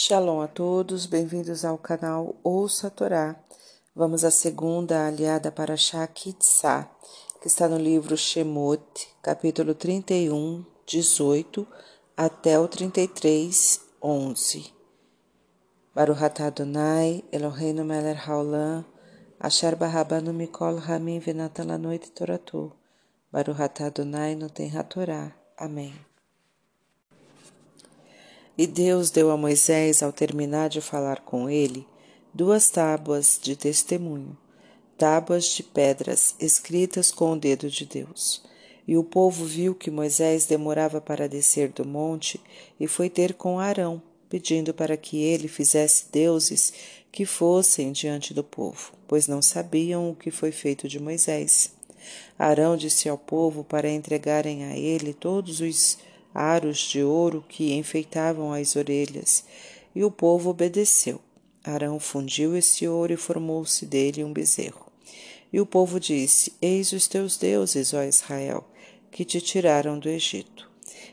Shalom a todos, bem-vindos ao canal Ouça a Torá. Vamos à segunda aliada para Shakitsá, que está no livro Shemot, capítulo 31, 18 até o 33, 11. Baruch Adonai, Eloheinu melech haolam, asher barabanu mikol hamim venatan lanoit toratu. Baruch Adonai noten hatorá. Amém. E Deus deu a Moisés, ao terminar de falar com ele, duas tábuas de testemunho, tábuas de pedras escritas com o dedo de Deus. E o povo viu que Moisés demorava para descer do monte e foi ter com Arão, pedindo para que ele fizesse deuses que fossem diante do povo, pois não sabiam o que foi feito de Moisés. Arão disse ao povo para entregarem a ele todos os aros de ouro que enfeitavam as orelhas, e o povo obedeceu. Arão fundiu esse ouro e formou-se dele um bezerro. E o povo disse: Eis os teus deuses, ó Israel, que te tiraram do Egito.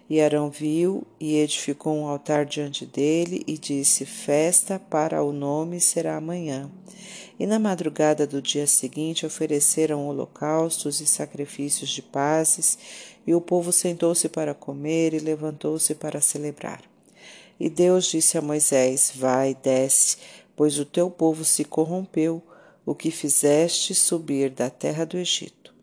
E Arão viu e edificou um altar diante dele e disse: Festa para o nome será amanhã. E na madrugada do dia seguinte ofereceram holocaustos e sacrifícios de pazes, e o povo sentou-se para comer e levantou-se para celebrar. E Deus disse a Moisés: Vai, desce, pois o teu povo se corrompeu, o que fizeste subir da terra do Egito.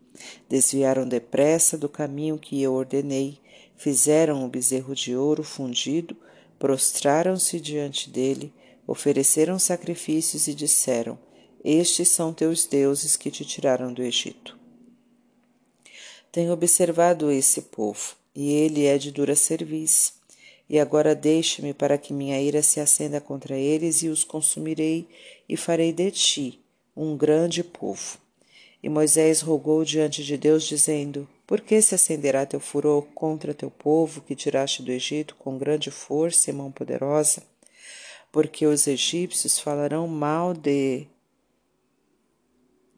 Desviaram depressa do caminho que eu ordenei, fizeram um bezerro de ouro fundido, prostraram-se diante dele, ofereceram sacrifícios e disseram: estes são teus deuses que te tiraram do Egito. Tenho observado esse povo, e ele é de dura serviço. E agora deixe-me para que minha ira se acenda contra eles e os consumirei, e farei de ti um grande povo. E Moisés rogou diante de Deus, dizendo: Por que se acenderá teu furor contra teu povo que tiraste do Egito com grande força e mão poderosa? Porque os egípcios falarão mal de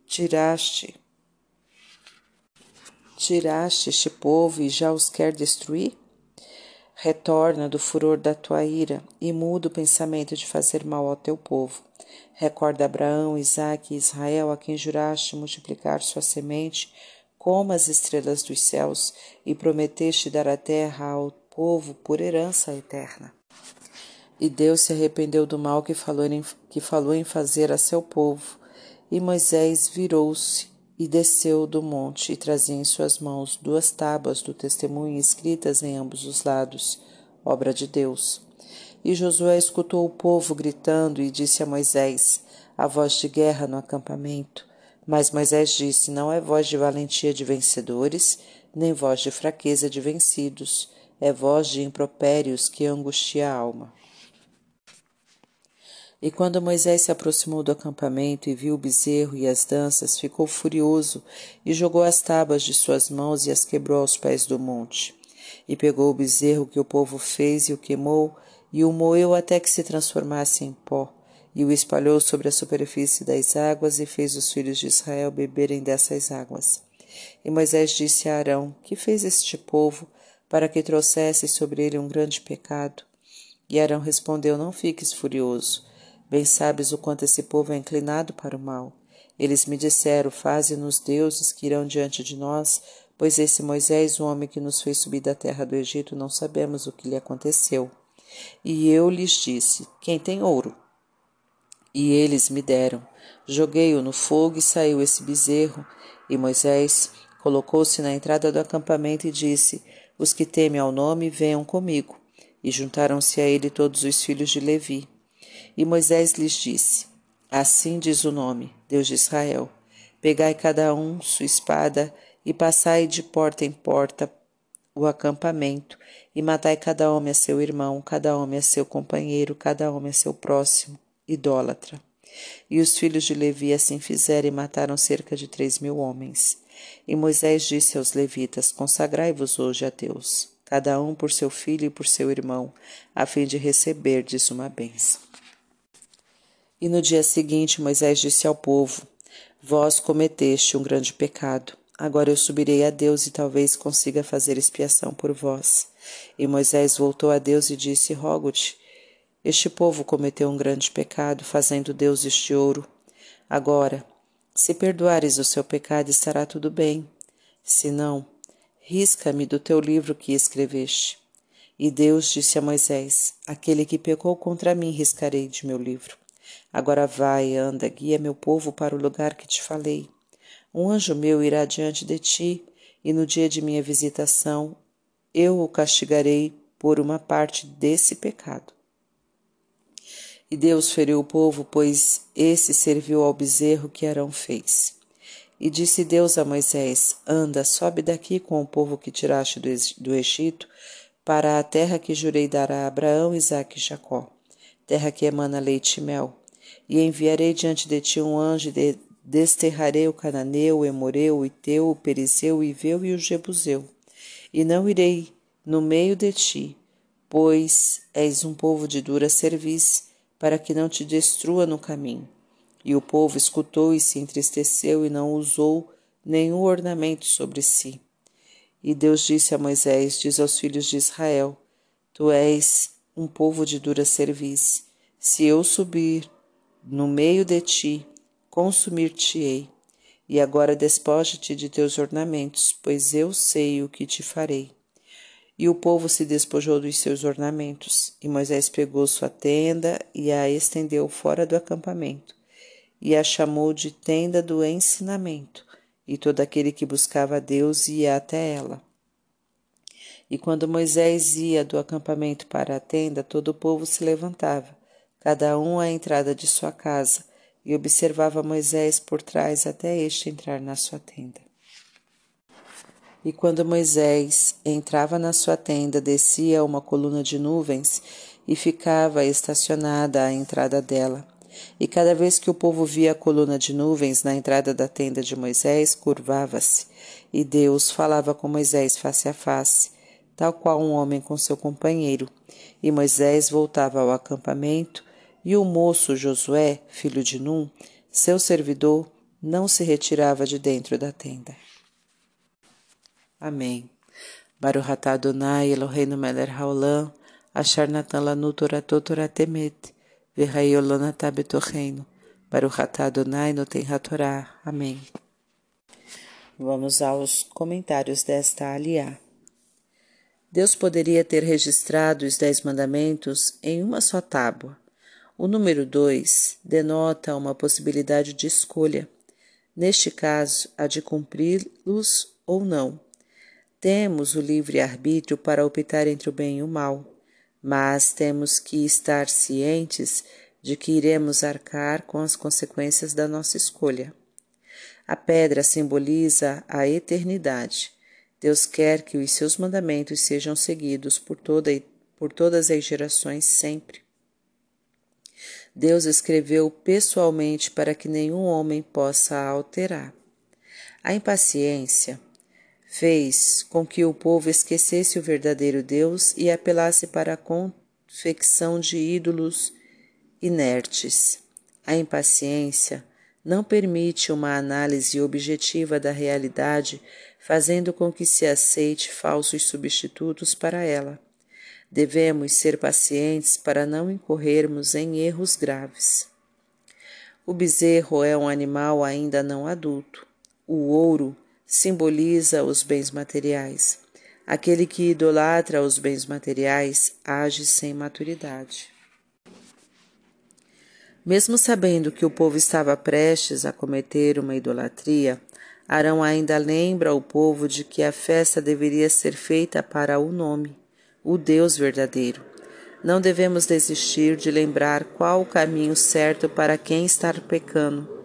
tiraste tiraste este povo e já os quer destruir? Retorna do furor da tua ira e muda o pensamento de fazer mal ao teu povo. Recorda Abraão, Isaque e Israel, a quem juraste multiplicar sua semente como as estrelas dos céus, e prometeste dar a terra ao povo por herança eterna. E Deus se arrependeu do mal que falou em, que falou em fazer a seu povo, e Moisés virou-se e desceu do monte e trazia em suas mãos duas tábuas do testemunho escritas em ambos os lados, obra de Deus. E Josué escutou o povo gritando e disse a Moisés: A voz de guerra no acampamento. Mas Moisés disse: Não é voz de valentia de vencedores, nem voz de fraqueza de vencidos, é voz de impropérios que angustia a alma. E quando Moisés se aproximou do acampamento e viu o bezerro e as danças, ficou furioso e jogou as tábuas de suas mãos e as quebrou aos pés do monte. E pegou o bezerro que o povo fez e o queimou, e o moeu até que se transformasse em pó, e o espalhou sobre a superfície das águas e fez os filhos de Israel beberem dessas águas. E Moisés disse a Arão: Que fez este povo para que trouxesse sobre ele um grande pecado? E Arão respondeu: Não fiques furioso Bem sabes o quanto esse povo é inclinado para o mal. Eles me disseram: Faze-nos deuses que irão diante de nós, pois esse Moisés, o homem que nos fez subir da terra do Egito, não sabemos o que lhe aconteceu. E eu lhes disse: Quem tem ouro? E eles me deram. Joguei-o no fogo e saiu esse bezerro. E Moisés colocou-se na entrada do acampamento e disse: Os que temem ao nome, venham comigo. E juntaram-se a ele todos os filhos de Levi. E Moisés lhes disse: Assim diz o nome, Deus de Israel: Pegai cada um sua espada e passai de porta em porta o acampamento, e matai cada homem a seu irmão, cada homem a seu companheiro, cada homem a seu próximo, idólatra. E os filhos de Levi assim fizeram e mataram cerca de três mil homens. E Moisés disse aos levitas: Consagrai-vos hoje a Deus, cada um por seu filho e por seu irmão, a fim de receberdes uma bênção. E no dia seguinte Moisés disse ao povo: Vós cometeste um grande pecado. Agora eu subirei a Deus e talvez consiga fazer expiação por vós. E Moisés voltou a Deus e disse: Rogo-te, Este povo cometeu um grande pecado, fazendo deuses de ouro. Agora, se perdoares o seu pecado, estará tudo bem. Se não, risca-me do teu livro que escreveste. E Deus disse a Moisés: Aquele que pecou contra mim riscarei de meu livro. Agora vai, anda, guia meu povo para o lugar que te falei. Um anjo meu irá diante de ti, e no dia de minha visitação eu o castigarei por uma parte desse pecado. E Deus feriu o povo, pois esse serviu ao bezerro que Arão fez. E disse Deus a Moisés: Anda, sobe daqui com o povo que tiraste do Egito, para a terra que jurei dar a Abraão, Isaque e Jacó, terra que emana leite e mel. E enviarei diante de ti um anjo e desterrarei o cananeu, o emoreu, o iteu, o perizeu, o iveu e o jebuseu. E não irei no meio de ti, pois és um povo de dura cerviz, para que não te destrua no caminho. E o povo escutou e se entristeceu e não usou nenhum ornamento sobre si. E Deus disse a Moisés: Diz aos filhos de Israel: Tu és um povo de dura cerviz. Se eu subir no meio de ti, consumir-te-ei. E agora despoja-te de teus ornamentos, pois eu sei o que te farei. E o povo se despojou dos seus ornamentos. E Moisés pegou sua tenda e a estendeu fora do acampamento, e a chamou de tenda do ensinamento, e todo aquele que buscava a Deus ia até ela. E quando Moisés ia do acampamento para a tenda, todo o povo se levantava, cada um à entrada de sua casa, e observava Moisés por trás até este entrar na sua tenda. E quando Moisés entrava na sua tenda, descia uma coluna de nuvens e ficava estacionada à entrada dela. E cada vez que o povo via a coluna de nuvens na entrada da tenda de Moisés, curvava-se, e Deus falava com Moisés face a face, tal qual um homem com seu companheiro. E Moisés voltava ao acampamento, e o moço Josué, filho de Num, seu servidor, não se retirava de dentro da tenda. Amém. Baruch atah Adonai Eloheinu melech haolam, asher natan lanu toratot toratemet, v'hayolon atah betocheinu. Baruch atah Adonai noten hatorá. Amém. Vamos aos comentários desta aliá. Deus poderia ter registrado os Dez Mandamentos em uma só tábua. O número dois denota uma possibilidade de escolha, neste caso, a de cumpri-los ou não. Temos o livre-arbítrio para optar entre o bem e o mal, mas temos que estar cientes de que iremos arcar com as consequências da nossa escolha. A pedra simboliza a eternidade. Deus quer que os seus mandamentos sejam seguidos por, toda, por todas as gerações sempre. Deus escreveu pessoalmente para que nenhum homem possa alterar. A impaciência fez com que o povo esquecesse o verdadeiro Deus e apelasse para a confecção de ídolos inertes. A impaciência não permite uma análise objetiva da realidade, fazendo com que se aceite falsos substitutos para ela. Devemos ser pacientes para não incorrermos em erros graves. O bezerro é um animal ainda não adulto. O ouro simboliza os bens materiais. Aquele que idolatra os bens materiais age sem maturidade. Mesmo sabendo que o povo estava prestes a cometer uma idolatria, Arão ainda lembra ao povo de que a festa deveria ser feita para o nome, o Deus verdadeiro. Não devemos desistir de lembrar qual o caminho certo para quem está pecando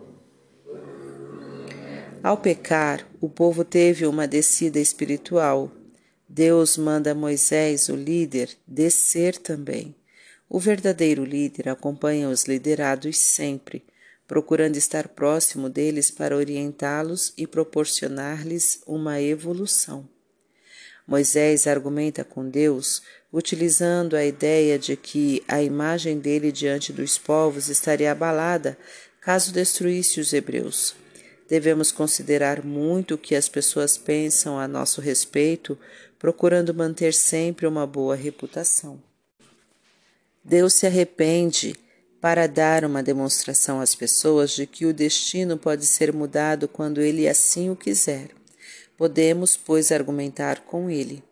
ao pecar, o povo teve uma descida espiritual. Deus manda Moisés, o líder, descer também. O verdadeiro líder acompanha os liderados sempre, procurando estar próximo deles para orientá-los e proporcionar-lhes uma evolução. Moisés argumenta com Deus, utilizando a ideia de que a imagem dele diante dos povos estaria abalada caso destruísse os hebreus. Devemos considerar muito o que as pessoas pensam a nosso respeito, procurando manter sempre uma boa reputação. Deus se arrepende para dar uma demonstração às pessoas de que o destino pode ser mudado quando ele assim o quiser. Podemos, pois, argumentar com ele.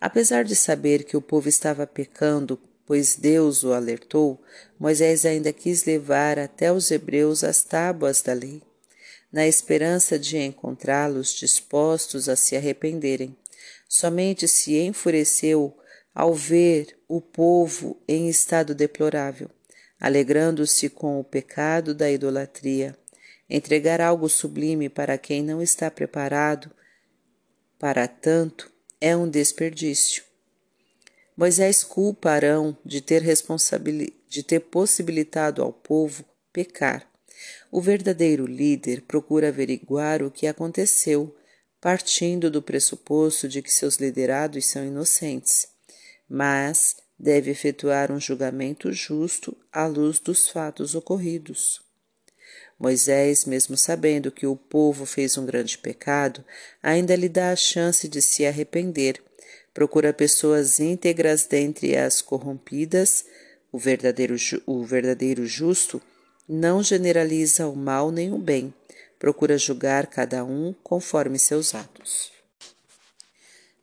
Apesar de saber que o povo estava pecando, pois Deus o alertou, Moisés ainda quis levar até os hebreus as tábuas da lei, na esperança de encontrá-los dispostos a se arrependerem. Somente se enfureceu ao ver o povo em estado deplorável alegrando-se com o pecado da idolatria. Entregar algo sublime para quem não está preparado para tanto é um desperdício. Moisés culpa Arão de ter, de ter possibilitado ao povo pecar. O verdadeiro líder procura averiguar o que aconteceu, partindo do pressuposto de que seus liderados são inocentes. Mas deve efetuar um julgamento justo à luz dos fatos ocorridos. Moisés, mesmo sabendo que o povo fez um grande pecado, ainda lhe dá a chance de se arrepender. Procura pessoas íntegras dentre as corrompidas. O verdadeiro, o verdadeiro justo não generaliza o mal nem o bem. Procura julgar cada um conforme seus atos.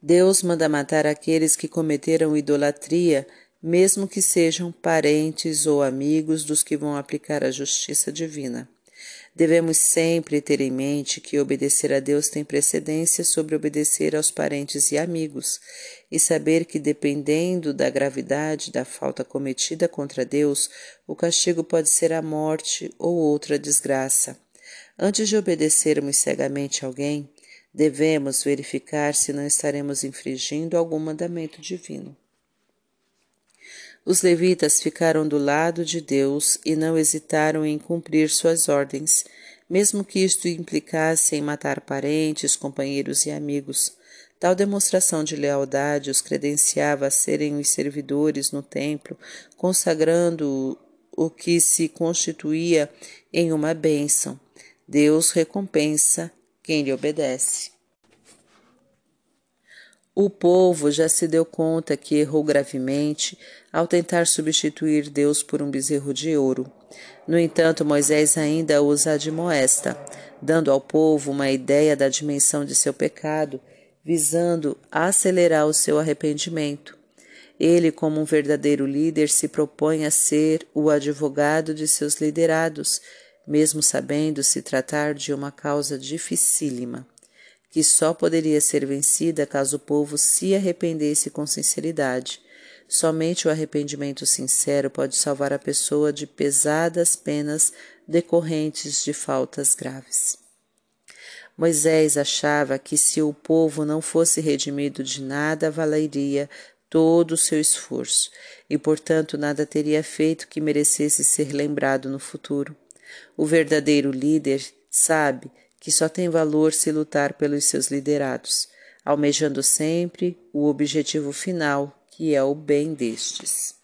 Deus manda matar aqueles que cometeram idolatria, mesmo que sejam parentes ou amigos dos que vão aplicar a justiça divina. Devemos sempre ter em mente que obedecer a Deus tem precedência sobre obedecer aos parentes e amigos, e saber que, dependendo da gravidade da falta cometida contra Deus, o castigo pode ser a morte ou outra desgraça. Antes de obedecermos cegamente a alguém, devemos verificar se não estaremos infringindo algum mandamento divino. Os levitas ficaram do lado de Deus e não hesitaram em cumprir suas ordens, mesmo que isto implicasse em matar parentes, companheiros e amigos. Tal demonstração de lealdade os credenciava a serem os servidores no templo, consagrando o que se constituía em uma bênção. Deus recompensa quem lhe obedece. O povo já se deu conta que errou gravemente ao tentar substituir Deus por um bezerro de ouro. No entanto, Moisés ainda os admoesta, dando ao povo uma ideia da dimensão de seu pecado, visando acelerar o seu arrependimento. Ele, como um verdadeiro líder, se propõe a ser o advogado de seus liderados, mesmo sabendo se tratar de uma causa dificílima, que só poderia ser vencida caso o povo se arrependesse com sinceridade. Somente o arrependimento sincero pode salvar a pessoa de pesadas penas decorrentes de faltas graves. Moisés achava que se o povo não fosse redimido de nada valeria todo o seu esforço, e portanto nada teria feito que merecesse ser lembrado no futuro. O verdadeiro líder sabe que só tem valor se lutar pelos seus liderados, almejando sempre o objetivo final, que é o bem destes.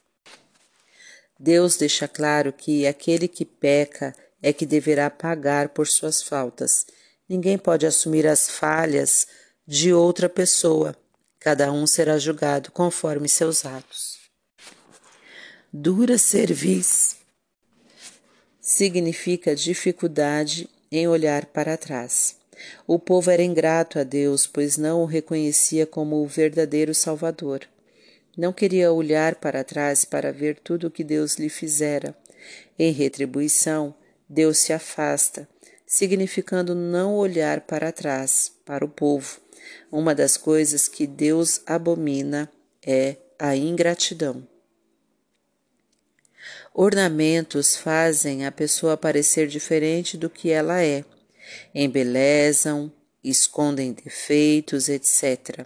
Deus deixa claro que aquele que peca é que deverá pagar por suas faltas. Ninguém pode assumir as falhas de outra pessoa. Cada um será julgado conforme seus atos. Dura cerviz significa dificuldade em olhar para trás. O povo era ingrato a Deus, pois não o reconhecia como o verdadeiro Salvador. Não queria olhar para trás para ver tudo o que Deus lhe fizera. Em retribuição, Deus se afasta, significando não olhar para trás, para o povo. Uma das coisas que Deus abomina é a ingratidão. Ornamentos fazem a pessoa parecer diferente do que ela é, embelezam, escondem defeitos, etc.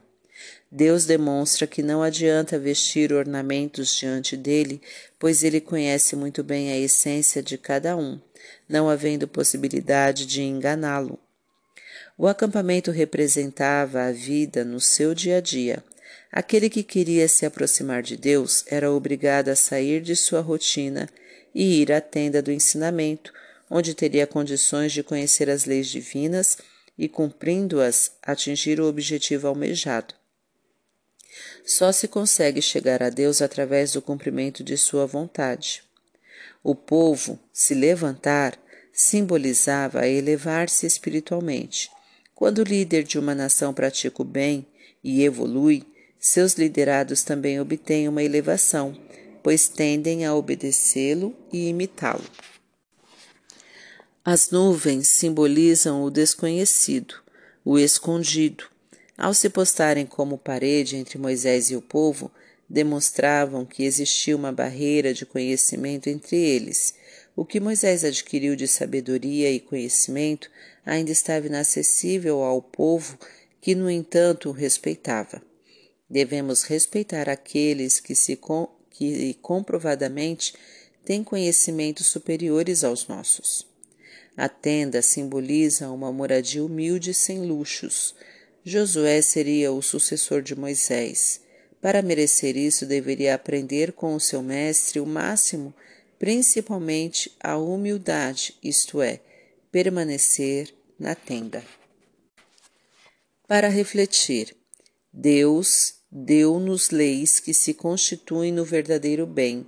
Deus demonstra que não adianta vestir ornamentos diante dele, pois ele conhece muito bem a essência de cada um, não havendo possibilidade de enganá-lo. O acampamento representava a vida no seu dia a dia, Aquele que queria se aproximar de Deus era obrigado a sair de sua rotina e ir à tenda do ensinamento, onde teria condições de conhecer as leis divinas e, cumprindo-as, atingir o objetivo almejado. Só se consegue chegar a Deus através do cumprimento de sua vontade. O povo se levantar simbolizava elevar-se espiritualmente. Quando o líder de uma nação pratica o bem e evolui, seus liderados também obtêm uma elevação, pois tendem a obedecê-lo e imitá-lo. As nuvens simbolizam o desconhecido, o escondido. Ao se postarem como parede entre Moisés e o povo, demonstravam que existia uma barreira de conhecimento entre eles. O que Moisés adquiriu de sabedoria e conhecimento ainda estava inacessível ao povo que, no entanto, o respeitava. Devemos respeitar aqueles que, se com, que comprovadamente têm conhecimentos superiores aos nossos. A tenda simboliza uma moradia humilde sem luxos. Josué seria o sucessor de Moisés. Para merecer isso, deveria aprender com o seu mestre o máximo, principalmente a humildade, isto é, permanecer na tenda. Para refletir, Deus deu-nos leis que se constituem no verdadeiro bem.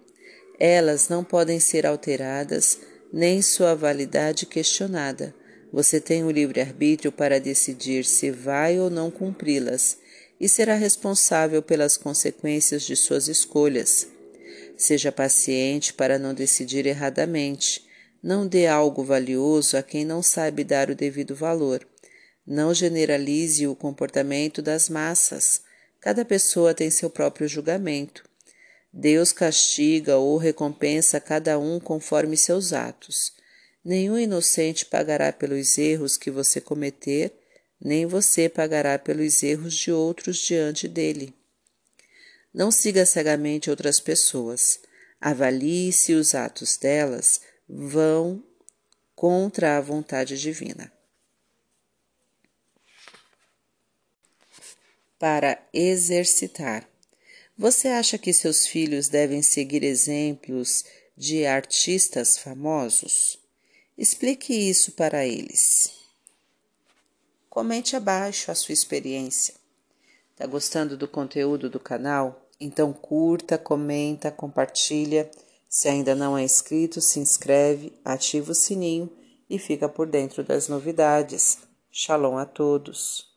Elas não podem ser alteradas nem sua validade questionada. Você tem o livre-arbítrio para decidir se vai ou não cumpri-las e será responsável pelas consequências de suas escolhas. Seja paciente para não decidir erradamente. Não dê algo valioso a quem não sabe dar o devido valor. Não generalize o comportamento das massas. Cada pessoa tem seu próprio julgamento. Deus castiga ou recompensa cada um conforme seus atos. Nenhum inocente pagará pelos erros que você cometer, nem você pagará pelos erros de outros diante dele. Não siga cegamente outras pessoas. Avalie se os atos delas vão contra a vontade divina. Para exercitar. Você acha que seus filhos devem seguir exemplos de artistas famosos? Explique isso para eles. Comente abaixo a sua experiência. Está gostando do conteúdo do canal? Então curta, comenta, compartilha. Se ainda não é inscrito, se inscreve, ativa o sininho e fica por dentro das novidades. Shalom a todos.